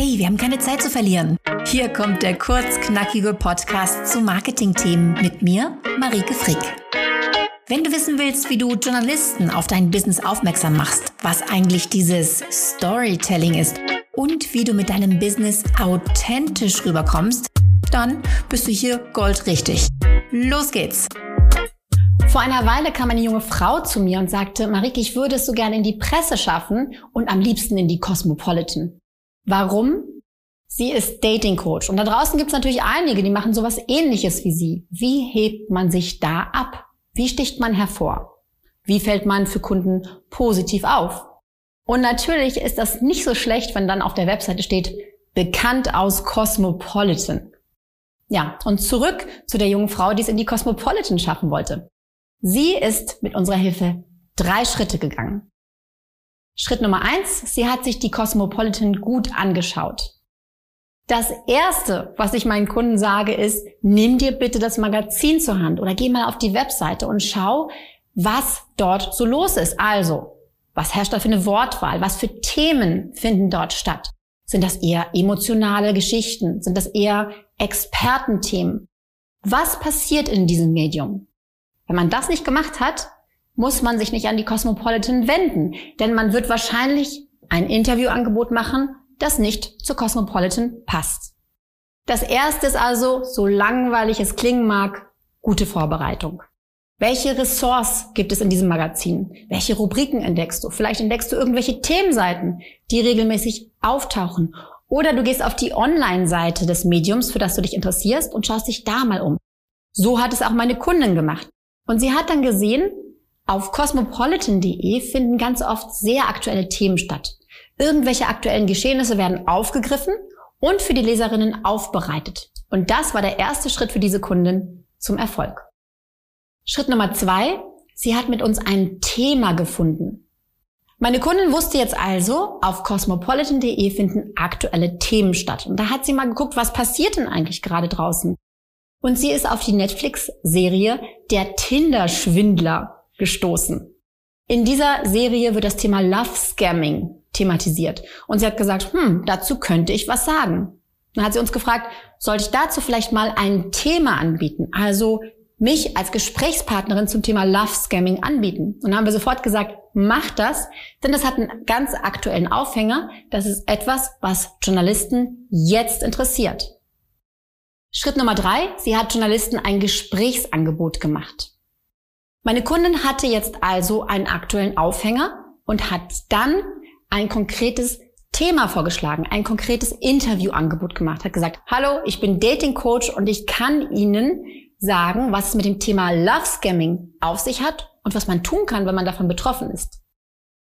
Hey, wir haben keine Zeit zu verlieren. Hier kommt der kurzknackige Podcast zu Marketingthemen mit mir, Marike Frick. Wenn du wissen willst, wie du Journalisten auf dein Business aufmerksam machst, was eigentlich dieses Storytelling ist und wie du mit deinem Business authentisch rüberkommst, dann bist du hier goldrichtig. Los geht's! Vor einer Weile kam eine junge Frau zu mir und sagte, Marike, ich würde es so gerne in die Presse schaffen und am liebsten in die Cosmopolitan. Warum? Sie ist Dating Coach und da draußen gibt es natürlich einige, die machen sowas ähnliches wie sie. Wie hebt man sich da ab? Wie sticht man hervor? Wie fällt man für Kunden positiv auf? Und natürlich ist das nicht so schlecht, wenn dann auf der Webseite steht, bekannt aus Cosmopolitan. Ja, und zurück zu der jungen Frau, die es in die Cosmopolitan schaffen wollte. Sie ist mit unserer Hilfe drei Schritte gegangen. Schritt Nummer eins, sie hat sich die Cosmopolitan gut angeschaut. Das erste, was ich meinen Kunden sage, ist, nimm dir bitte das Magazin zur Hand oder geh mal auf die Webseite und schau, was dort so los ist. Also, was herrscht da für eine Wortwahl? Was für Themen finden dort statt? Sind das eher emotionale Geschichten? Sind das eher Expertenthemen? Was passiert in diesem Medium? Wenn man das nicht gemacht hat, muss man sich nicht an die Cosmopolitan wenden, denn man wird wahrscheinlich ein Interviewangebot machen, das nicht zur Cosmopolitan passt. Das erste ist also, so langweilig es klingen mag, gute Vorbereitung. Welche Ressorts gibt es in diesem Magazin? Welche Rubriken entdeckst du? Vielleicht entdeckst du irgendwelche Themenseiten, die regelmäßig auftauchen. Oder du gehst auf die Online-Seite des Mediums, für das du dich interessierst und schaust dich da mal um. So hat es auch meine Kundin gemacht. Und sie hat dann gesehen, auf cosmopolitan.de finden ganz oft sehr aktuelle Themen statt. Irgendwelche aktuellen Geschehnisse werden aufgegriffen und für die Leserinnen aufbereitet. Und das war der erste Schritt für diese Kundin zum Erfolg. Schritt Nummer zwei, sie hat mit uns ein Thema gefunden. Meine Kundin wusste jetzt also, auf cosmopolitan.de finden aktuelle Themen statt. Und da hat sie mal geguckt, was passiert denn eigentlich gerade draußen? Und sie ist auf die Netflix-Serie Der Tinder-Schwindler gestoßen. In dieser Serie wird das Thema Love Scamming thematisiert. Und sie hat gesagt, hm, dazu könnte ich was sagen. Dann hat sie uns gefragt, sollte ich dazu vielleicht mal ein Thema anbieten? Also mich als Gesprächspartnerin zum Thema Love Scamming anbieten. Und dann haben wir sofort gesagt, mach das, denn das hat einen ganz aktuellen Aufhänger. Das ist etwas, was Journalisten jetzt interessiert. Schritt Nummer drei, sie hat Journalisten ein Gesprächsangebot gemacht. Meine Kundin hatte jetzt also einen aktuellen Aufhänger und hat dann ein konkretes Thema vorgeschlagen, ein konkretes Interviewangebot gemacht, hat gesagt, hallo, ich bin Dating Coach und ich kann Ihnen sagen, was es mit dem Thema Love Scamming auf sich hat und was man tun kann, wenn man davon betroffen ist.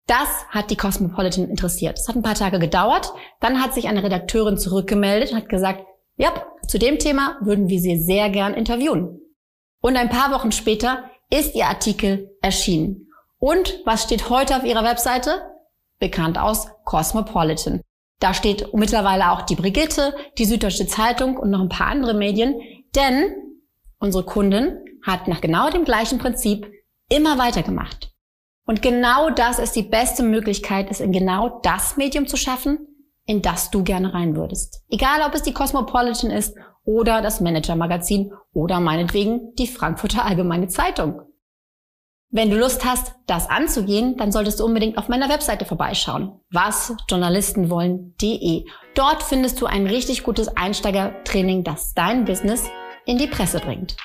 Das hat die Cosmopolitan interessiert. Es hat ein paar Tage gedauert. Dann hat sich eine Redakteurin zurückgemeldet und hat gesagt, ja, zu dem Thema würden wir Sie sehr gern interviewen. Und ein paar Wochen später ist Ihr Artikel erschienen. Und was steht heute auf Ihrer Webseite? Bekannt aus Cosmopolitan. Da steht mittlerweile auch die Brigitte, die Süddeutsche Zeitung und noch ein paar andere Medien, denn unsere Kundin hat nach genau dem gleichen Prinzip immer weitergemacht. Und genau das ist die beste Möglichkeit, es in genau das Medium zu schaffen, in das du gerne rein würdest. Egal, ob es die Cosmopolitan ist oder das Manager-Magazin oder meinetwegen die Frankfurter Allgemeine Zeitung. Wenn du Lust hast, das anzugehen, dann solltest du unbedingt auf meiner Webseite vorbeischauen. wasjournalistenwollen.de. Dort findest du ein richtig gutes Einsteigertraining, das dein Business in die Presse bringt.